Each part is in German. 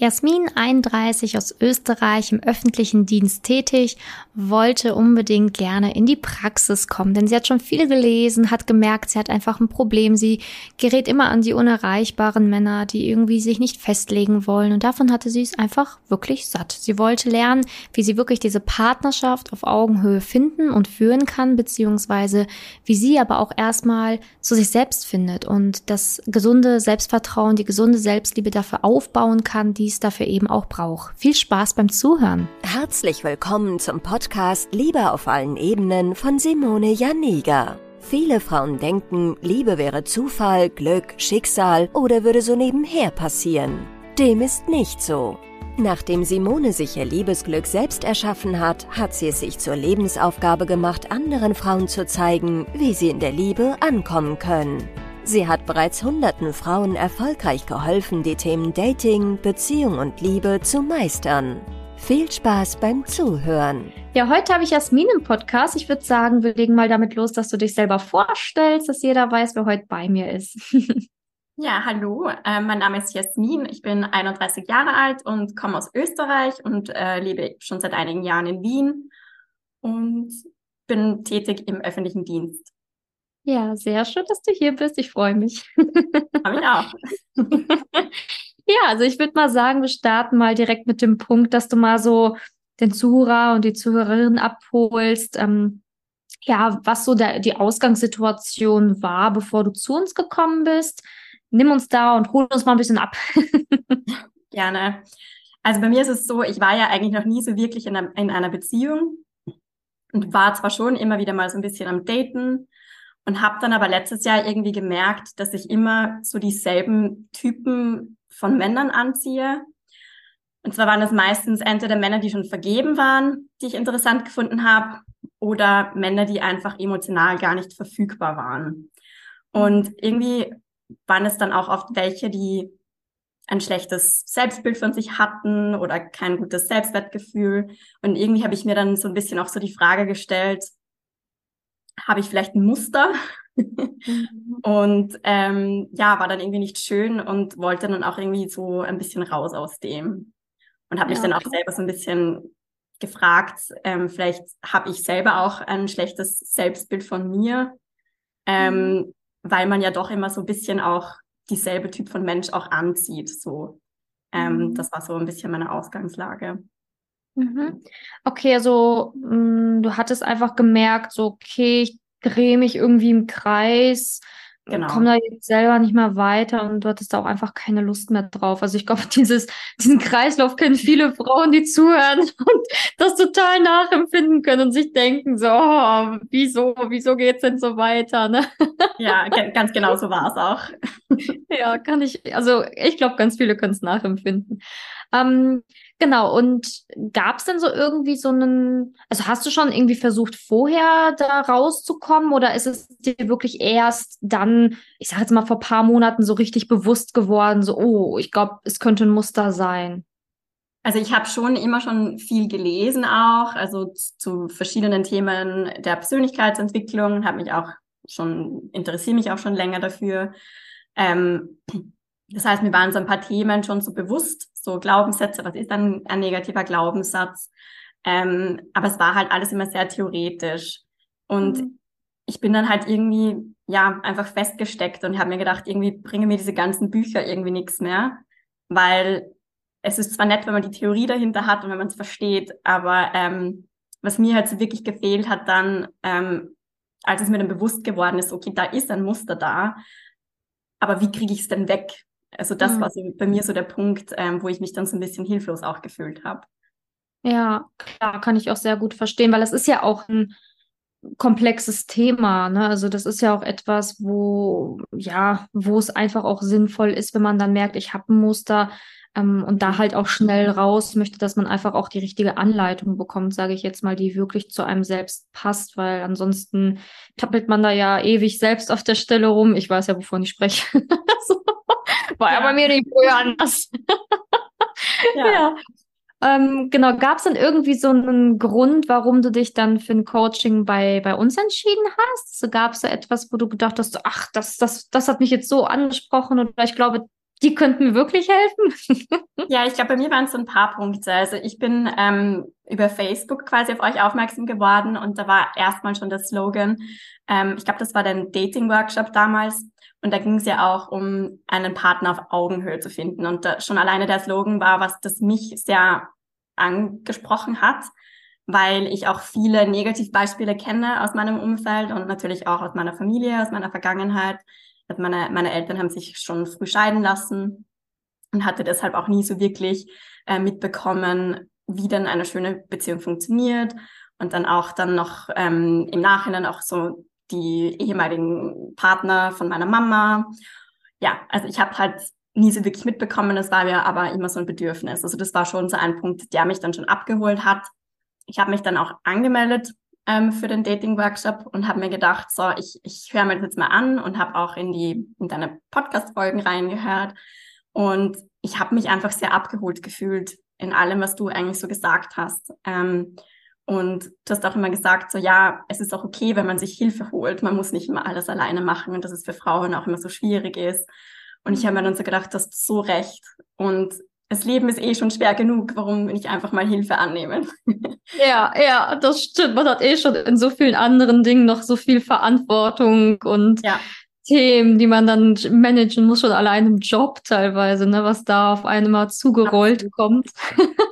Jasmin, 31 aus Österreich, im öffentlichen Dienst tätig, wollte unbedingt gerne in die Praxis kommen, denn sie hat schon viel gelesen, hat gemerkt, sie hat einfach ein Problem. Sie gerät immer an die unerreichbaren Männer, die irgendwie sich nicht festlegen wollen. Und davon hatte sie es einfach wirklich satt. Sie wollte lernen, wie sie wirklich diese Partnerschaft auf Augenhöhe finden und führen kann, beziehungsweise wie sie aber auch erstmal zu sich selbst findet und das gesunde Selbstvertrauen, die gesunde Selbstliebe dafür aufbauen kann, die es dafür eben auch braucht. Viel Spaß beim Zuhören. Herzlich willkommen zum Podcast Liebe auf allen Ebenen von Simone Janiga. Viele Frauen denken, Liebe wäre Zufall, Glück, Schicksal oder würde so nebenher passieren. Dem ist nicht so. Nachdem Simone sich ihr Liebesglück selbst erschaffen hat, hat sie es sich zur Lebensaufgabe gemacht, anderen Frauen zu zeigen, wie sie in der Liebe ankommen können. Sie hat bereits hunderten Frauen erfolgreich geholfen, die Themen Dating, Beziehung und Liebe zu meistern. Viel Spaß beim Zuhören. Ja, heute habe ich Jasmin im Podcast. Ich würde sagen, wir legen mal damit los, dass du dich selber vorstellst, dass jeder weiß, wer heute bei mir ist. ja, hallo, äh, mein Name ist Jasmin. Ich bin 31 Jahre alt und komme aus Österreich und äh, lebe schon seit einigen Jahren in Wien und bin tätig im öffentlichen Dienst. Ja, sehr schön, dass du hier bist. Ich freue mich. Habe ich auch. ja, also ich würde mal sagen, wir starten mal direkt mit dem Punkt, dass du mal so den Zuhörer und die Zuhörerin abholst. Ähm, ja, was so der, die Ausgangssituation war, bevor du zu uns gekommen bist. Nimm uns da und hol uns mal ein bisschen ab. Gerne. Also bei mir ist es so, ich war ja eigentlich noch nie so wirklich in einer, in einer Beziehung und war zwar schon immer wieder mal so ein bisschen am Daten, und habe dann aber letztes Jahr irgendwie gemerkt, dass ich immer so dieselben Typen von Männern anziehe. Und zwar waren es meistens entweder Männer, die schon vergeben waren, die ich interessant gefunden habe, oder Männer, die einfach emotional gar nicht verfügbar waren. Und irgendwie waren es dann auch oft welche, die ein schlechtes Selbstbild von sich hatten oder kein gutes Selbstwertgefühl. Und irgendwie habe ich mir dann so ein bisschen auch so die Frage gestellt, habe ich vielleicht ein Muster? Mhm. und ähm, ja, war dann irgendwie nicht schön und wollte dann auch irgendwie so ein bisschen raus aus dem. Und habe mich ja, dann auch selber so ein bisschen gefragt, ähm, vielleicht habe ich selber auch ein schlechtes Selbstbild von mir, ähm, mhm. weil man ja doch immer so ein bisschen auch dieselbe Typ von Mensch auch anzieht. So, ähm, mhm. das war so ein bisschen meine Ausgangslage. Mhm. Okay, also mh, mm, du hattest einfach gemerkt, so, okay, ich drehe mich irgendwie im Kreis, genau. komme da jetzt selber nicht mehr weiter und du hattest da auch einfach keine Lust mehr drauf. Also ich glaube, dieses, diesen Kreislauf kennen viele Frauen, die zuhören und das total nachempfinden können und sich denken, so, oh, wieso, wieso geht's denn so weiter? Ne? Ja, ganz genau so war es auch. ja, kann ich, also ich glaube, ganz viele können es nachempfinden. Ähm, Genau, und gab es denn so irgendwie so einen, also hast du schon irgendwie versucht, vorher da rauszukommen oder ist es dir wirklich erst dann, ich sage jetzt mal vor paar Monaten so richtig bewusst geworden, so, oh, ich glaube, es könnte ein Muster sein? Also ich habe schon immer schon viel gelesen auch, also zu verschiedenen Themen der Persönlichkeitsentwicklung, habe mich auch schon, interessiere mich auch schon länger dafür. Ähm, das heißt, mir waren so ein paar Themen schon so bewusst, so Glaubenssätze, was ist dann ein negativer Glaubenssatz? Ähm, aber es war halt alles immer sehr theoretisch. Und mhm. ich bin dann halt irgendwie, ja, einfach festgesteckt und habe mir gedacht, irgendwie bringen mir diese ganzen Bücher irgendwie nichts mehr, weil es ist zwar nett, wenn man die Theorie dahinter hat und wenn man es versteht, aber ähm, was mir halt so wirklich gefehlt hat dann, ähm, als es mir dann bewusst geworden ist, okay, da ist ein Muster da, aber wie kriege ich es denn weg? Also das mhm. war so bei mir so der Punkt, ähm, wo ich mich dann so ein bisschen hilflos auch gefühlt habe. Ja, klar, kann ich auch sehr gut verstehen, weil es ist ja auch ein komplexes Thema, ne? Also das ist ja auch etwas, wo ja, wo es einfach auch sinnvoll ist, wenn man dann merkt, ich habe ein Muster ähm, und da halt auch schnell raus möchte, dass man einfach auch die richtige Anleitung bekommt, sage ich jetzt mal, die wirklich zu einem selbst passt, weil ansonsten tappelt man da ja ewig selbst auf der Stelle rum. Ich weiß ja, wovon ich spreche. so. War ja bei mir nicht früher anders. ja. ja. Ähm, genau, gab es dann irgendwie so einen Grund, warum du dich dann für ein Coaching bei, bei uns entschieden hast? So gab es da etwas, wo du gedacht hast, ach, das, das, das hat mich jetzt so angesprochen oder ich glaube, die könnten mir wirklich helfen? ja, ich glaube, bei mir waren es so ein paar Punkte. Also ich bin ähm, über Facebook quasi auf euch aufmerksam geworden und da war erstmal schon der Slogan, ähm, ich glaube, das war der Dating-Workshop damals und da ging es ja auch um einen Partner auf Augenhöhe zu finden und da, schon alleine der Slogan war, was das mich sehr angesprochen hat, weil ich auch viele Negativbeispiele kenne aus meinem Umfeld und natürlich auch aus meiner Familie, aus meiner Vergangenheit also meine, meine Eltern haben sich schon früh scheiden lassen und hatte deshalb auch nie so wirklich äh, mitbekommen, wie denn eine schöne Beziehung funktioniert. Und dann auch dann noch ähm, im Nachhinein auch so die ehemaligen Partner von meiner Mama. Ja, also ich habe halt nie so wirklich mitbekommen, das war mir aber immer so ein Bedürfnis. Also das war schon so ein Punkt, der mich dann schon abgeholt hat. Ich habe mich dann auch angemeldet ähm, für den Dating-Workshop und habe mir gedacht, so, ich, ich höre mir das jetzt mal an und habe auch in die in deine Podcast-Folgen reingehört. Und ich habe mich einfach sehr abgeholt gefühlt in allem, was du eigentlich so gesagt hast. Ähm, und du hast auch immer gesagt, so ja, es ist auch okay, wenn man sich Hilfe holt. Man muss nicht immer alles alleine machen und dass es für Frauen auch immer so schwierig ist. Und ich habe mir dann so gedacht, du hast so recht. Und das Leben ist eh schon schwer genug, warum nicht einfach mal Hilfe annehmen? Ja, ja, das stimmt. Man hat eh schon in so vielen anderen Dingen noch so viel Verantwortung und ja. Themen, die man dann managen muss, schon allein im Job teilweise, ne, was da auf einmal zugerollt Absolut. kommt.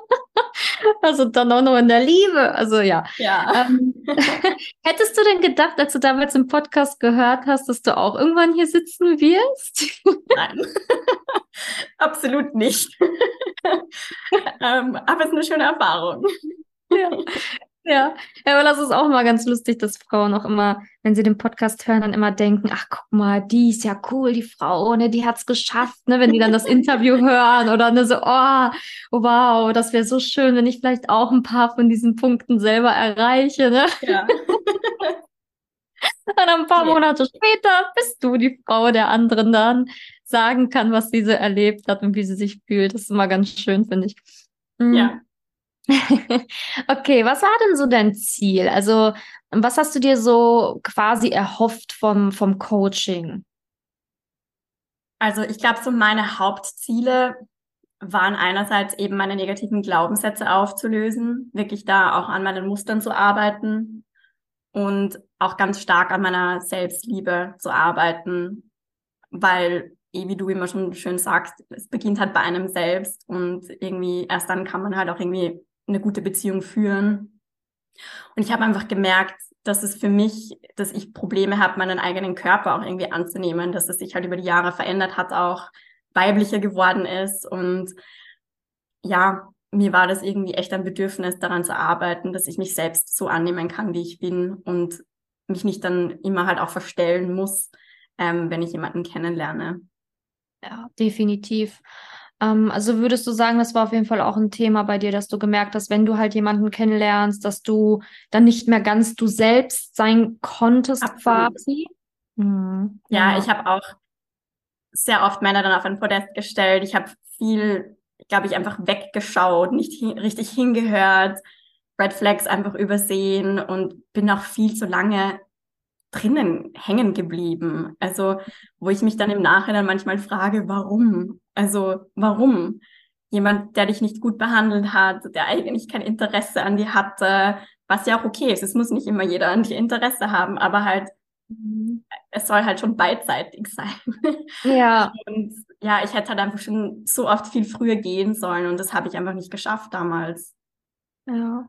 also dann auch noch in der Liebe. Also ja. ja. Ähm, hättest du denn gedacht, als du damals im Podcast gehört hast, dass du auch irgendwann hier sitzen wirst? Nein, absolut nicht. ähm, aber es ist eine schöne Erfahrung. ja. Ja, ja, aber das ist auch immer ganz lustig, dass Frauen auch immer, wenn sie den Podcast hören, dann immer denken, ach guck mal, die ist ja cool, die Frau, ne, die hat's geschafft, ne, wenn die dann das Interview hören oder ne, so, oh, wow, das wäre so schön, wenn ich vielleicht auch ein paar von diesen Punkten selber erreiche, ne? Ja. Und ein paar ja. Monate später bist du die Frau der anderen dann sagen kann, was sie so erlebt hat und wie sie sich fühlt. Das ist immer ganz schön, finde ich. Mhm. Ja. okay, was war denn so dein Ziel? Also, was hast du dir so quasi erhofft vom, vom Coaching? Also, ich glaube, so meine Hauptziele waren einerseits eben meine negativen Glaubenssätze aufzulösen, wirklich da auch an meinen Mustern zu arbeiten und auch ganz stark an meiner Selbstliebe zu arbeiten, weil eh, wie du immer schon schön sagst, es beginnt halt bei einem selbst und irgendwie erst dann kann man halt auch irgendwie eine gute Beziehung führen. Und ich habe einfach gemerkt, dass es für mich, dass ich Probleme habe, meinen eigenen Körper auch irgendwie anzunehmen, dass es sich halt über die Jahre verändert hat, auch weiblicher geworden ist. Und ja, mir war das irgendwie echt ein Bedürfnis, daran zu arbeiten, dass ich mich selbst so annehmen kann, wie ich bin und mich nicht dann immer halt auch verstellen muss, ähm, wenn ich jemanden kennenlerne. Ja, definitiv. Ähm, also würdest du sagen, das war auf jeden Fall auch ein Thema bei dir, dass du gemerkt hast, wenn du halt jemanden kennenlernst, dass du dann nicht mehr ganz du selbst sein konntest Absolut. quasi? Mhm. Ja, ja, ich habe auch sehr oft Männer dann auf ein Podest gestellt. Ich habe viel, glaube ich, einfach weggeschaut, nicht hin richtig hingehört, Red Flags einfach übersehen und bin auch viel zu lange drinnen hängen geblieben. Also, wo ich mich dann im Nachhinein manchmal frage, warum? Also, warum? Jemand, der dich nicht gut behandelt hat, der eigentlich kein Interesse an dir hatte, was ja auch okay ist. Es muss nicht immer jeder an dir Interesse haben, aber halt, es soll halt schon beidseitig sein. Ja. Und ja, ich hätte halt einfach schon so oft viel früher gehen sollen und das habe ich einfach nicht geschafft damals. Ja.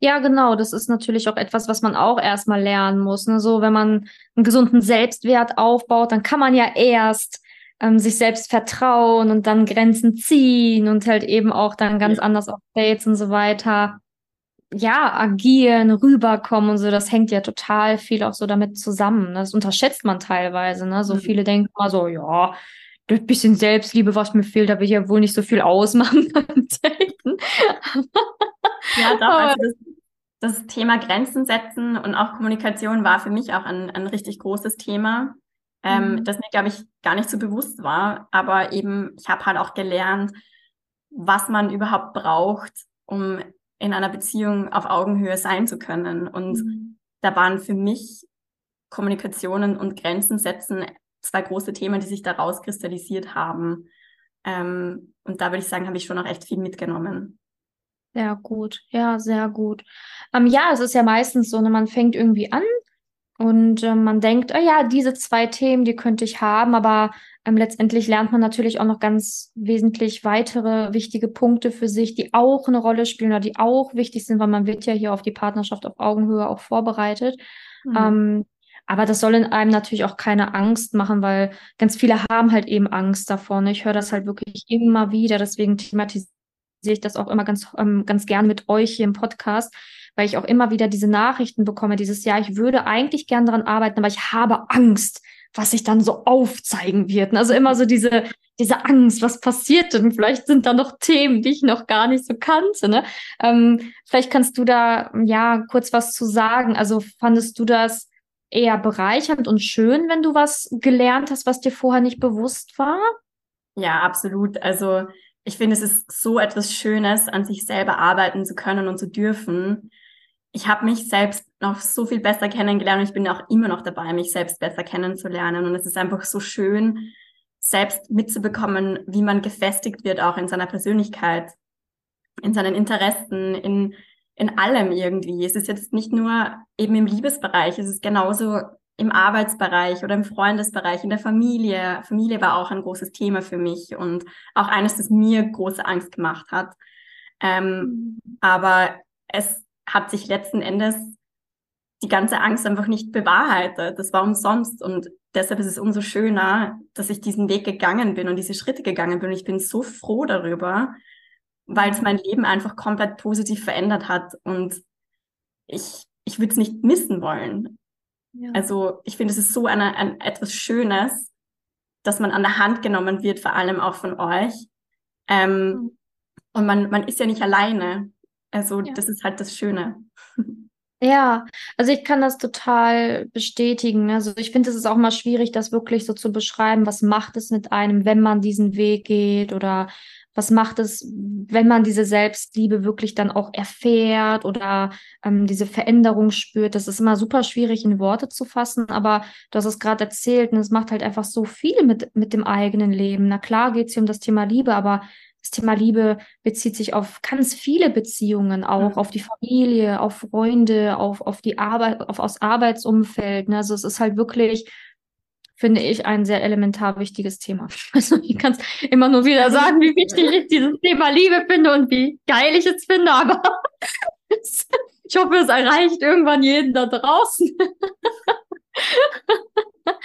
Ja, genau. Das ist natürlich auch etwas, was man auch erstmal lernen muss. Ne? So, wenn man einen gesunden Selbstwert aufbaut, dann kann man ja erst ähm, sich selbst vertrauen und dann Grenzen ziehen und halt eben auch dann ganz ja. anders auf Dates und so weiter. Ja, agieren, rüberkommen und so, das hängt ja total viel auch so damit zusammen. Ne? Das unterschätzt man teilweise. Ne? So mhm. viele denken mal so, ja, das bisschen Selbstliebe, was mir fehlt, da will ich ja wohl nicht so viel ausmachen beim Daten. Ja, doch. Also das, das, Thema Grenzen setzen und auch Kommunikation war für mich auch ein, ein richtig großes Thema, ähm, mhm. das mir, glaube ich, gar nicht so bewusst war. Aber eben, ich habe halt auch gelernt, was man überhaupt braucht, um in einer Beziehung auf Augenhöhe sein zu können. Und mhm. da waren für mich Kommunikationen und Grenzen setzen zwei große Themen, die sich daraus kristallisiert haben. Ähm, und da würde ich sagen, habe ich schon auch echt viel mitgenommen. Sehr gut, ja, sehr gut. Ähm, ja, es ist ja meistens so, ne, man fängt irgendwie an und äh, man denkt, oh ja, diese zwei Themen, die könnte ich haben, aber ähm, letztendlich lernt man natürlich auch noch ganz wesentlich weitere wichtige Punkte für sich, die auch eine Rolle spielen oder die auch wichtig sind, weil man wird ja hier auf die Partnerschaft auf Augenhöhe auch vorbereitet. Mhm. Ähm, aber das soll in einem natürlich auch keine Angst machen, weil ganz viele haben halt eben Angst davor. Ne? Ich höre das halt wirklich immer wieder, deswegen thematisiere ich das auch immer ganz, ähm, ganz gern mit euch hier im Podcast, weil ich auch immer wieder diese Nachrichten bekomme, dieses Jahr, ich würde eigentlich gern daran arbeiten, aber ich habe Angst, was sich dann so aufzeigen wird. Also immer so diese, diese Angst, was passiert denn? Vielleicht sind da noch Themen, die ich noch gar nicht so kannte. Ne? Ähm, vielleicht kannst du da ja kurz was zu sagen. Also fandest du das eher bereichernd und schön, wenn du was gelernt hast, was dir vorher nicht bewusst war? Ja, absolut. Also ich finde, es ist so etwas Schönes, an sich selber arbeiten zu können und zu dürfen. Ich habe mich selbst noch so viel besser kennengelernt und ich bin auch immer noch dabei, mich selbst besser kennenzulernen. Und es ist einfach so schön, selbst mitzubekommen, wie man gefestigt wird, auch in seiner Persönlichkeit, in seinen Interessen, in in allem irgendwie. Es ist jetzt nicht nur eben im Liebesbereich, es ist genauso im Arbeitsbereich oder im Freundesbereich, in der Familie. Familie war auch ein großes Thema für mich und auch eines, das mir große Angst gemacht hat. Ähm, mhm. aber es hat sich letzten Endes die ganze Angst einfach nicht bewahrheitet. Das war umsonst und deshalb ist es umso schöner, dass ich diesen Weg gegangen bin und diese Schritte gegangen bin. Und ich bin so froh darüber, weil es mein Leben einfach komplett positiv verändert hat und ich, ich würde es nicht missen wollen. Ja. Also ich finde, es ist so eine, ein, etwas Schönes, dass man an der Hand genommen wird, vor allem auch von euch. Ähm, mhm. Und man, man ist ja nicht alleine. Also ja. das ist halt das Schöne. Ja, also ich kann das total bestätigen. Also ich finde, es ist auch mal schwierig, das wirklich so zu beschreiben. Was macht es mit einem, wenn man diesen Weg geht oder was macht es, wenn man diese Selbstliebe wirklich dann auch erfährt oder ähm, diese Veränderung spürt? Das ist immer super schwierig in Worte zu fassen, aber du hast es gerade erzählt und es macht halt einfach so viel mit, mit dem eigenen Leben. Na klar geht es hier um das Thema Liebe, aber das Thema Liebe bezieht sich auf ganz viele Beziehungen, auch mhm. auf die Familie, auf Freunde, auf, auf die Arbeit, auf das Arbeitsumfeld. Ne? Also es ist halt wirklich finde ich ein sehr elementar wichtiges Thema. Also ich kann es immer nur wieder sagen, wie wichtig ich dieses Thema Liebe finde und wie geil ich es finde, aber ich hoffe, es erreicht irgendwann jeden da draußen.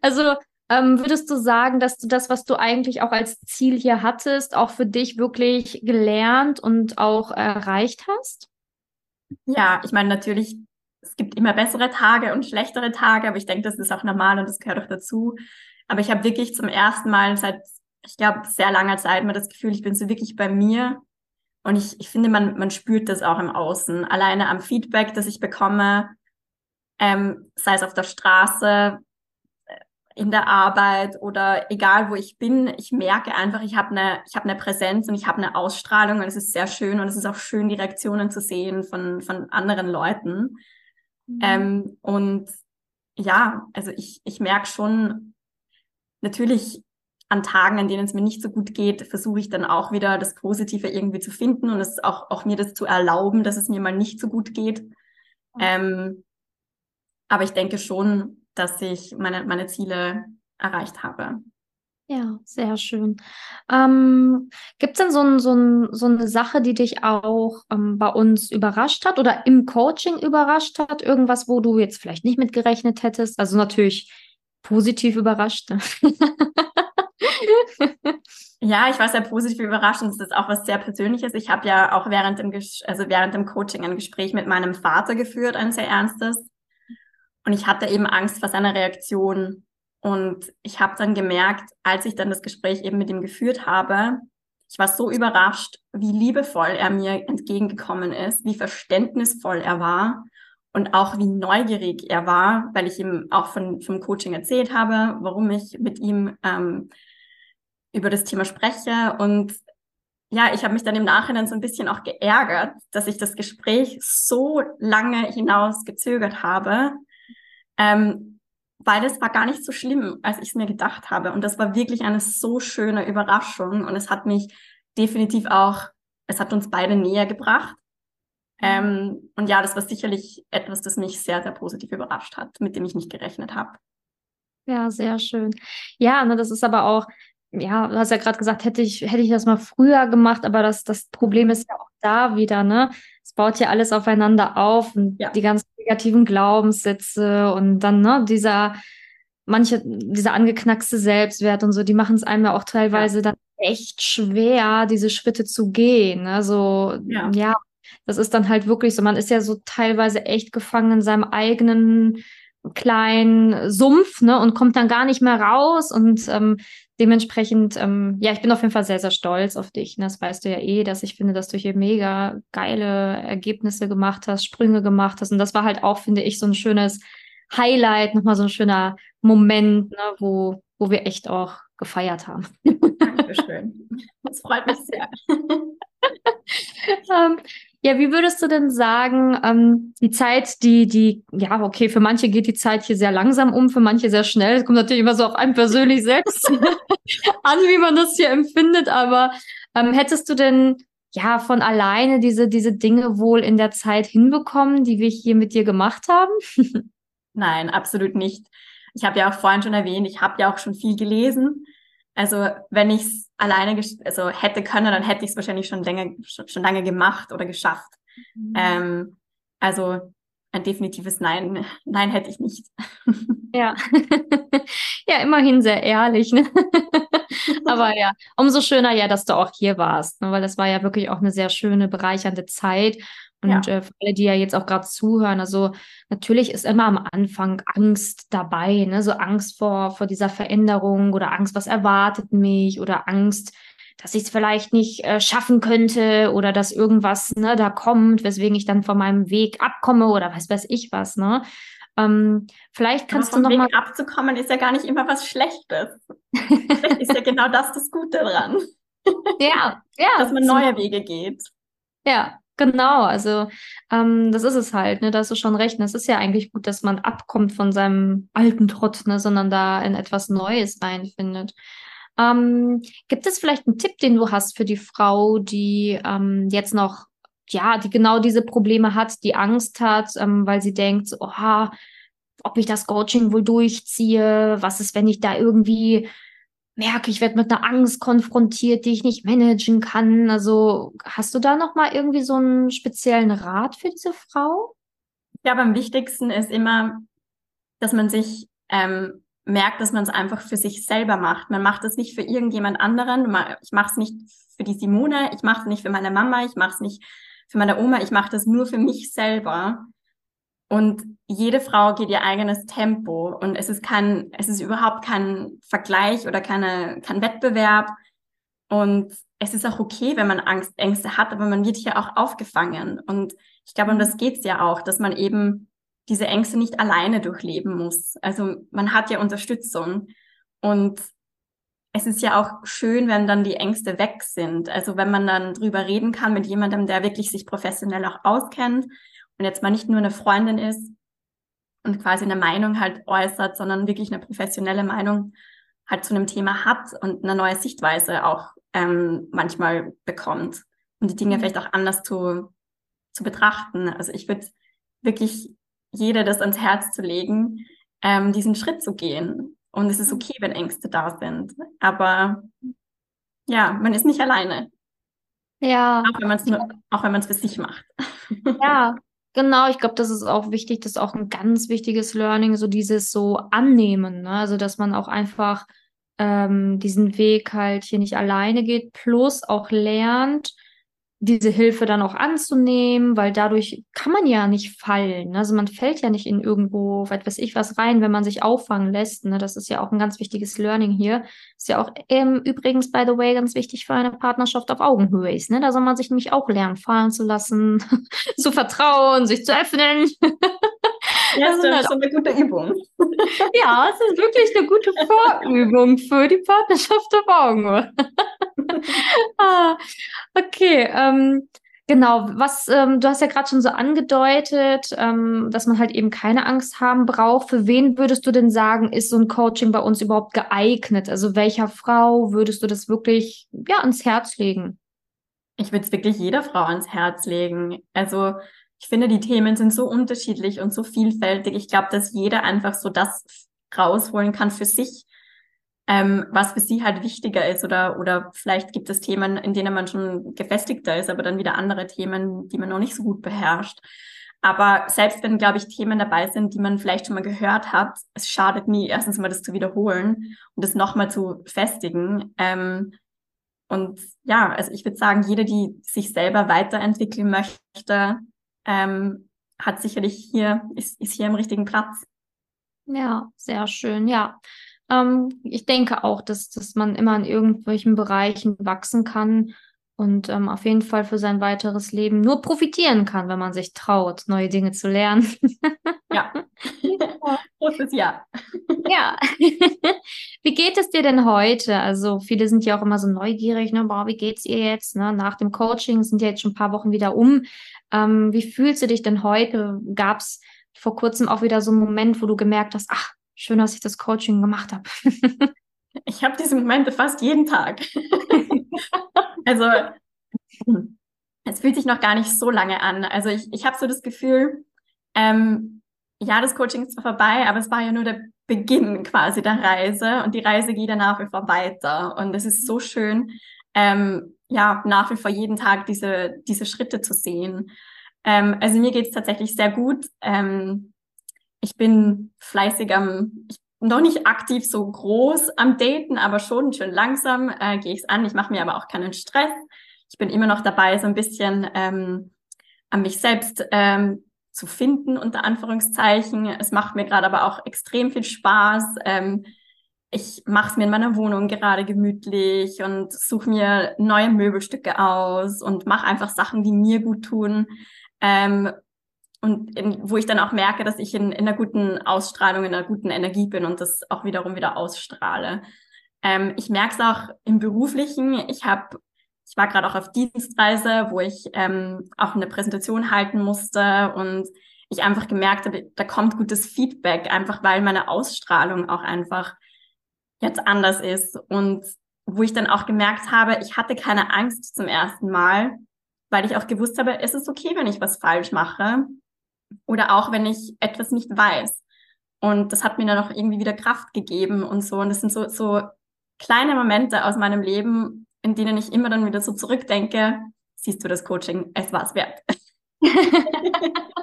also ähm, würdest du sagen, dass du das, was du eigentlich auch als Ziel hier hattest, auch für dich wirklich gelernt und auch erreicht hast? Ja, ich meine, natürlich es gibt immer bessere Tage und schlechtere Tage, aber ich denke, das ist auch normal und das gehört auch dazu. Aber ich habe wirklich zum ersten Mal seit, ich glaube, sehr langer Zeit mal das Gefühl, ich bin so wirklich bei mir. Und ich, ich finde, man, man spürt das auch im Außen. Alleine am Feedback, das ich bekomme, ähm, sei es auf der Straße, äh, in der Arbeit oder egal wo ich bin, ich merke einfach, ich habe eine ich habe Präsenz und ich habe eine Ausstrahlung und es ist sehr schön und es ist auch schön die Reaktionen zu sehen von von anderen Leuten. Mhm. Ähm, und ja, also ich, ich merke schon, natürlich an Tagen, an denen es mir nicht so gut geht, versuche ich dann auch wieder das Positive irgendwie zu finden und es auch, auch mir das zu erlauben, dass es mir mal nicht so gut geht. Mhm. Ähm, aber ich denke schon, dass ich meine, meine Ziele erreicht habe. Ja, sehr schön. Ähm, gibt es denn so, ein, so, ein, so eine Sache, die dich auch ähm, bei uns überrascht hat oder im Coaching überrascht hat? Irgendwas, wo du jetzt vielleicht nicht mitgerechnet hättest? Also natürlich positiv überrascht. Ne? Ja, ich war sehr positiv überrascht und es ist auch was sehr Persönliches. Ich habe ja auch während dem, also während dem Coaching ein Gespräch mit meinem Vater geführt, ein sehr ernstes. Und ich hatte eben Angst vor seiner Reaktion und ich habe dann gemerkt, als ich dann das Gespräch eben mit ihm geführt habe, ich war so überrascht, wie liebevoll er mir entgegengekommen ist, wie verständnisvoll er war und auch wie neugierig er war, weil ich ihm auch von, vom Coaching erzählt habe, warum ich mit ihm ähm, über das Thema spreche. Und ja, ich habe mich dann im Nachhinein so ein bisschen auch geärgert, dass ich das Gespräch so lange hinaus gezögert habe. Ähm, weil es war gar nicht so schlimm, als ich es mir gedacht habe. Und das war wirklich eine so schöne Überraschung. Und es hat mich definitiv auch, es hat uns beide näher gebracht. Ähm, und ja, das war sicherlich etwas, das mich sehr, sehr positiv überrascht hat, mit dem ich nicht gerechnet habe. Ja, sehr schön. Ja, ne, das ist aber auch, ja, du hast ja gerade gesagt, hätte ich, hätte ich das mal früher gemacht, aber das, das Problem ist ja auch da wieder, ne? Es baut ja alles aufeinander auf und ja. die ganzen negativen Glaubenssätze und dann, ne, dieser, manche, dieser angeknackste Selbstwert und so, die machen es einem ja auch teilweise ja. dann echt schwer, diese Schritte zu gehen. Also, ja. ja, das ist dann halt wirklich so, man ist ja so teilweise echt gefangen in seinem eigenen kleinen Sumpf, ne, und kommt dann gar nicht mehr raus und ähm, dementsprechend, ähm, ja, ich bin auf jeden Fall sehr, sehr stolz auf dich. Ne? Das weißt du ja eh, dass ich finde, dass du hier mega geile Ergebnisse gemacht hast, Sprünge gemacht hast. Und das war halt auch, finde ich, so ein schönes Highlight, nochmal so ein schöner Moment, ne, wo, wo wir echt auch gefeiert haben. Dankeschön. Das freut mich sehr. ähm, ja, wie würdest du denn sagen, ähm, die Zeit, die, die, ja, okay, für manche geht die Zeit hier sehr langsam um, für manche sehr schnell. Es kommt natürlich immer so auf einen persönlich selbst an, wie man das hier empfindet. Aber ähm, hättest du denn ja von alleine diese, diese Dinge wohl in der Zeit hinbekommen, die wir hier mit dir gemacht haben? Nein, absolut nicht. Ich habe ja auch vorhin schon erwähnt, ich habe ja auch schon viel gelesen. Also wenn ich es alleine also hätte können, dann hätte ich es wahrscheinlich schon länger, schon, schon, lange gemacht oder geschafft. Mhm. Ähm, also ein definitives Nein, nein hätte ich nicht. Ja, ja, immerhin sehr ehrlich. Ne? Aber ja, umso schöner ja, dass du auch hier warst, ne? weil das war ja wirklich auch eine sehr schöne, bereichernde Zeit. Und ja. äh, für alle, die ja jetzt auch gerade zuhören, also natürlich ist immer am Anfang Angst dabei, ne? So Angst vor, vor dieser Veränderung oder Angst, was erwartet mich oder Angst, dass ich es vielleicht nicht äh, schaffen könnte oder dass irgendwas ne, da kommt, weswegen ich dann von meinem Weg abkomme oder was weiß ich was, ne? Ähm, vielleicht kannst Aber du noch Weg mal abzukommen ist ja gar nicht immer was Schlechtes. Vielleicht ist ja genau das das Gute dran. Ja, ja. Dass man neue Wege geht. Ja, Genau, also ähm, das ist es halt, ne? Da hast du schon recht. Es ist ja eigentlich gut, dass man abkommt von seinem alten Trott, ne? sondern da in etwas Neues reinfindet. Ähm, gibt es vielleicht einen Tipp, den du hast für die Frau, die ähm, jetzt noch, ja, die genau diese Probleme hat, die Angst hat, ähm, weil sie denkt, oha, ob ich das Coaching wohl durchziehe, was ist, wenn ich da irgendwie merke, ich werde mit einer Angst konfrontiert, die ich nicht managen kann. Also hast du da noch mal irgendwie so einen speziellen Rat für diese Frau? Ja, aber am wichtigsten ist immer, dass man sich ähm, merkt, dass man es einfach für sich selber macht. Man macht es nicht für irgendjemand anderen. Ich mache es nicht für die Simone, ich mache es nicht für meine Mama, ich mache es nicht für meine Oma, ich mache das nur für mich selber. Und jede Frau geht ihr eigenes Tempo und es ist kein, es ist überhaupt kein Vergleich oder keine, kein Wettbewerb. Und es ist auch okay, wenn man Angst, Ängste hat, aber man wird hier auch aufgefangen. Und ich glaube, um das geht's ja auch, dass man eben diese Ängste nicht alleine durchleben muss. Also man hat ja Unterstützung. Und es ist ja auch schön, wenn dann die Ängste weg sind. Also wenn man dann drüber reden kann mit jemandem, der wirklich sich professionell auch auskennt und jetzt mal nicht nur eine Freundin ist und quasi eine Meinung halt äußert, sondern wirklich eine professionelle Meinung halt zu einem Thema hat und eine neue Sichtweise auch ähm, manchmal bekommt und die Dinge mhm. vielleicht auch anders zu, zu betrachten. Also ich würde wirklich jeder das ans Herz zu legen, ähm, diesen Schritt zu gehen. Und es ist okay, wenn Ängste da sind. Aber ja, man ist nicht alleine. Ja. Auch wenn man es nur, auch wenn man es für sich macht. Ja, Genau, ich glaube, das ist auch wichtig, das ist auch ein ganz wichtiges Learning, so dieses so annehmen, ne? Also dass man auch einfach ähm, diesen Weg halt hier nicht alleine geht, plus auch lernt, diese Hilfe dann auch anzunehmen, weil dadurch kann man ja nicht fallen. Ne? Also man fällt ja nicht in irgendwo, was weiß ich, was rein, wenn man sich auffangen lässt. Ne? Das ist ja auch ein ganz wichtiges Learning hier. Ist ja auch ähm, übrigens, by the way, ganz wichtig für eine Partnerschaft auf Augenhöhe ist. Ne? Da soll man sich nämlich auch lernen, fallen zu lassen, zu vertrauen, sich zu öffnen. Ja, das ist schon eine gute Übung. ja, es ist wirklich eine gute Vorübung für die Partnerschaft auf Augenhöhe. ah, okay, ähm, Genau, was ähm, du hast ja gerade schon so angedeutet, ähm, dass man halt eben keine Angst haben braucht. Für wen würdest du denn sagen, ist so ein Coaching bei uns überhaupt geeignet? Also welcher Frau würdest du das wirklich ja ans Herz legen? Ich würde es wirklich jeder Frau ans Herz legen. Also ich finde, die Themen sind so unterschiedlich und so vielfältig. Ich glaube, dass jeder einfach so das rausholen kann für sich, ähm, was für sie halt wichtiger ist oder, oder vielleicht gibt es Themen, in denen man schon gefestigter ist, aber dann wieder andere Themen, die man noch nicht so gut beherrscht. Aber selbst wenn, glaube ich, Themen dabei sind, die man vielleicht schon mal gehört hat, es schadet nie, erstens mal das zu wiederholen und das nochmal zu festigen. Ähm, und ja, also ich würde sagen, jede, die sich selber weiterentwickeln möchte, ähm, hat sicherlich hier, ist, ist hier im richtigen Platz. Ja, sehr schön, ja. Ähm, ich denke auch, dass, dass man immer in irgendwelchen Bereichen wachsen kann und ähm, auf jeden Fall für sein weiteres Leben nur profitieren kann, wenn man sich traut, neue Dinge zu lernen. ja. Großes Ja. Ja. wie geht es dir denn heute? Also viele sind ja auch immer so neugierig, ne? Boah, wie geht's ihr jetzt? Ne? Nach dem Coaching sind ja jetzt schon ein paar Wochen wieder um. Ähm, wie fühlst du dich denn heute? Gab es vor kurzem auch wieder so einen Moment, wo du gemerkt hast, ach, schön, dass ich das Coaching gemacht habe. ich habe diese Momente fast jeden Tag. also es fühlt sich noch gar nicht so lange an. Also ich, ich habe so das Gefühl, ähm, ja, das Coaching ist zwar vorbei, aber es war ja nur der Beginn quasi der Reise und die Reise geht ja nach wie vor weiter. Und es ist so schön, ähm, ja, nach wie vor jeden Tag diese, diese Schritte zu sehen. Ähm, also mir geht es tatsächlich sehr gut. Ähm, ich bin fleißig am, noch nicht aktiv so groß am Daten, aber schon schön langsam äh, gehe ich es an. Ich mache mir aber auch keinen Stress. Ich bin immer noch dabei, so ein bisschen ähm, an mich selbst ähm, zu finden, unter Anführungszeichen. Es macht mir gerade aber auch extrem viel Spaß. Ähm, ich mache es mir in meiner Wohnung gerade gemütlich und suche mir neue Möbelstücke aus und mache einfach Sachen, die mir gut tun. Ähm, und in, wo ich dann auch merke, dass ich in, in einer guten Ausstrahlung, in einer guten Energie bin und das auch wiederum wieder ausstrahle. Ähm, ich merke es auch im Beruflichen. Ich habe, ich war gerade auch auf Dienstreise, wo ich ähm, auch eine Präsentation halten musste und ich einfach gemerkt habe, da kommt gutes Feedback, einfach weil meine Ausstrahlung auch einfach jetzt anders ist und wo ich dann auch gemerkt habe, ich hatte keine Angst zum ersten Mal, weil ich auch gewusst habe, es ist okay, wenn ich was falsch mache oder auch wenn ich etwas nicht weiß. Und das hat mir dann auch irgendwie wieder Kraft gegeben und so. Und das sind so, so kleine Momente aus meinem Leben, in denen ich immer dann wieder so zurückdenke, siehst du das Coaching, es war es wert.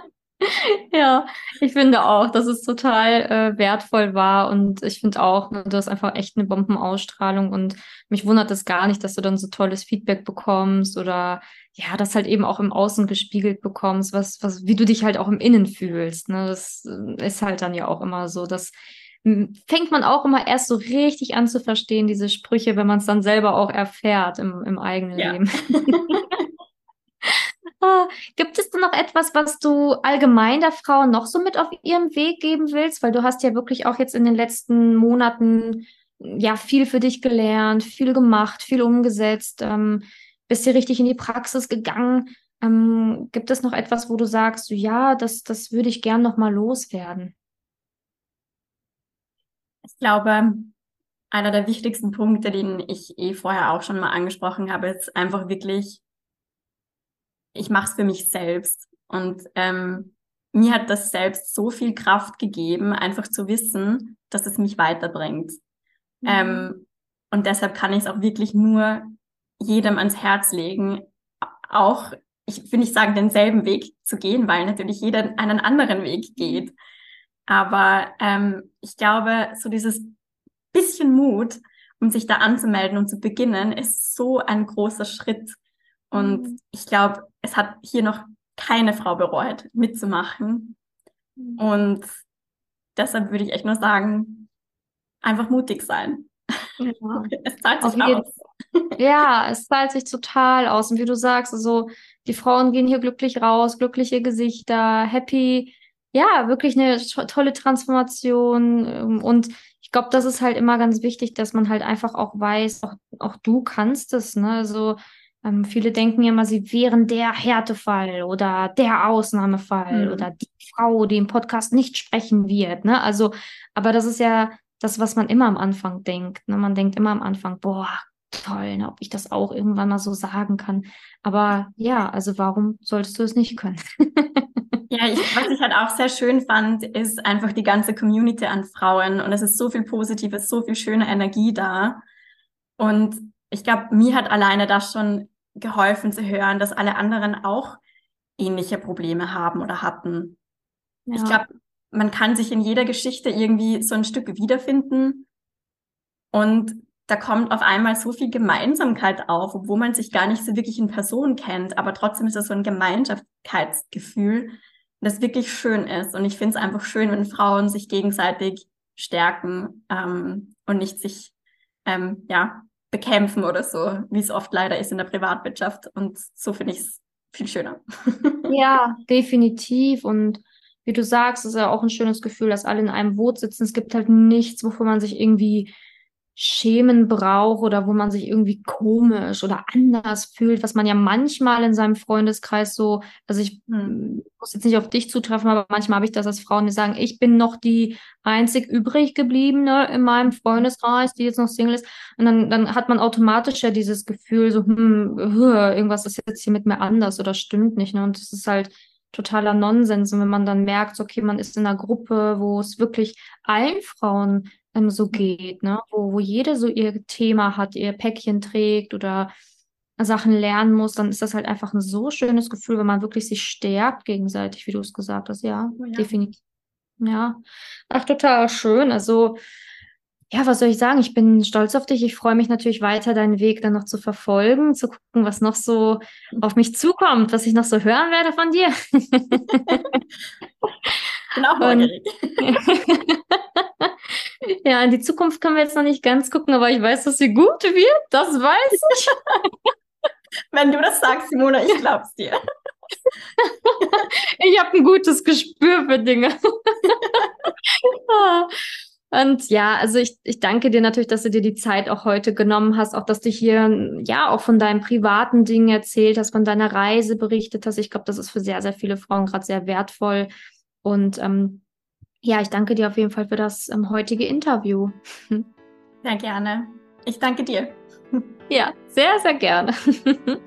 ja, ich finde auch, dass es total äh, wertvoll war und ich finde auch, ne, du hast einfach echt eine Bombenausstrahlung und mich wundert es gar nicht, dass du dann so tolles Feedback bekommst oder ja, das halt eben auch im Außen gespiegelt bekommst, was, was, wie du dich halt auch im Innen fühlst. Ne? Das äh, ist halt dann ja auch immer so, dass fängt man auch immer erst so richtig an zu verstehen, diese Sprüche, wenn man es dann selber auch erfährt im, im eigenen ja. Leben. Ah, gibt es denn noch etwas, was du allgemein der Frau noch so mit auf ihren Weg geben willst? Weil du hast ja wirklich auch jetzt in den letzten Monaten ja viel für dich gelernt, viel gemacht, viel umgesetzt, ähm, bist hier richtig in die Praxis gegangen. Ähm, gibt es noch etwas, wo du sagst, ja, das, das würde ich gern noch mal loswerden? Ich glaube, einer der wichtigsten Punkte, den ich eh vorher auch schon mal angesprochen habe, ist einfach wirklich ich mache es für mich selbst. Und ähm, mir hat das selbst so viel Kraft gegeben, einfach zu wissen, dass es mich weiterbringt. Mhm. Ähm, und deshalb kann ich es auch wirklich nur jedem ans Herz legen, auch, ich will nicht sagen, denselben Weg zu gehen, weil natürlich jeder einen anderen Weg geht. Aber ähm, ich glaube, so dieses bisschen Mut, um sich da anzumelden und zu beginnen, ist so ein großer Schritt. Und mhm. ich glaube, es hat hier noch keine Frau bereut, mitzumachen. Mhm. Und deshalb würde ich echt nur sagen, einfach mutig sein. Ja. Es zahlt sich aus. Ja, es zahlt sich total aus. Und wie du sagst, also die Frauen gehen hier glücklich raus, glückliche Gesichter, happy. Ja, wirklich eine tolle Transformation. Ähm, und ich glaube, das ist halt immer ganz wichtig, dass man halt einfach auch weiß, auch, auch du kannst es. Ne? Also Ähm, viele denken ja immer, sie wären der Härtefall oder der Ausnahmefall mhm. oder die Frau, die im Podcast nicht sprechen wird. Ne? Also, aber das ist ja das, was man immer am Anfang denkt. Ne? Man denkt immer am Anfang, boah, toll, ne? ob ich das auch irgendwann mal so sagen kann. Aber ja, also warum solltest du es nicht können? Ja, ich, was ich halt auch sehr schön fand, ist einfach die ganze Community an Frauen und es ist so viel Positives, so viel schöne Energie da. Und ich glaube, mir hat alleine das schon geholfen zu hören, dass alle anderen auch ähnliche Probleme haben oder hatten. Ja. Ich glaube, man kann sich in jeder Geschichte irgendwie so ein Stück wiederfinden und da kommt auf einmal so viel Gemeinsamkeit auf, obwohl man sich gar nicht so wirklich in Person kennt, aber trotzdem ist das so ein Gemeinschaftsgefühl, das wirklich schön ist. Und ich finde es einfach schön, wenn Frauen sich gegenseitig stärken ähm, und nicht sich ähm, ja, bekämpfen oder so, wie es oft leider ist in der Privatwirtschaft. Und so finde ich es viel schöner. ja, definitiv. Und wie du sagst, ist ja auch ein schönes Gefühl, dass alle in einem Boot sitzen. Es gibt halt nichts, wovor man sich irgendwie schämen braucht oder wo man sich irgendwie komisch oder anders fühlt, was man ja manchmal in seinem Freundeskreis so, also ich hm. muss jetzt nicht auf dich zutreffen, aber manchmal habe ich das, als Frauen die sagen, ich bin noch die einzig übrig gebliebene in meinem Freundeskreis, die jetzt noch Single ist. Und dann, dann hat man automatisch ja dieses Gefühl, so, hm, irgendwas ist jetzt hier mit mir anders oder stimmt nicht. Ne? Und das ist halt totaler Nonsens. Und wenn man dann merkt, okay, man ist in einer Gruppe, wo es wirklich allen Frauen ähm, so geht, ne? Wo, wo jede so ihr Thema hat, ihr Päckchen trägt oder Sachen lernen muss, dann ist das halt einfach ein so schönes Gefühl, wenn man wirklich sich stärkt gegenseitig, wie du es gesagt hast. Ja, oh ja. definitiv. Ja, ach, total schön. Also, ja, was soll ich sagen? Ich bin stolz auf dich. Ich freue mich natürlich weiter, deinen Weg dann noch zu verfolgen, zu gucken, was noch so auf mich zukommt, was ich noch so hören werde von dir. bin auch neugierig. Ja, in die Zukunft können wir jetzt noch nicht ganz gucken, aber ich weiß, dass sie gut wird. Das weiß ich. Wenn du das sagst, Simona, ich glaub's dir. ich habe ein gutes Gespür für Dinge. Und ja, also ich, ich danke dir natürlich, dass du dir die Zeit auch heute genommen hast, auch dass du hier ja auch von deinen privaten Dingen erzählt hast, von deiner Reise berichtet hast. Ich glaube, das ist für sehr, sehr viele Frauen gerade sehr wertvoll. Und ähm, ja, ich danke dir auf jeden Fall für das ähm, heutige Interview. Sehr gerne. Ich danke dir. Ja, sehr, sehr gerne.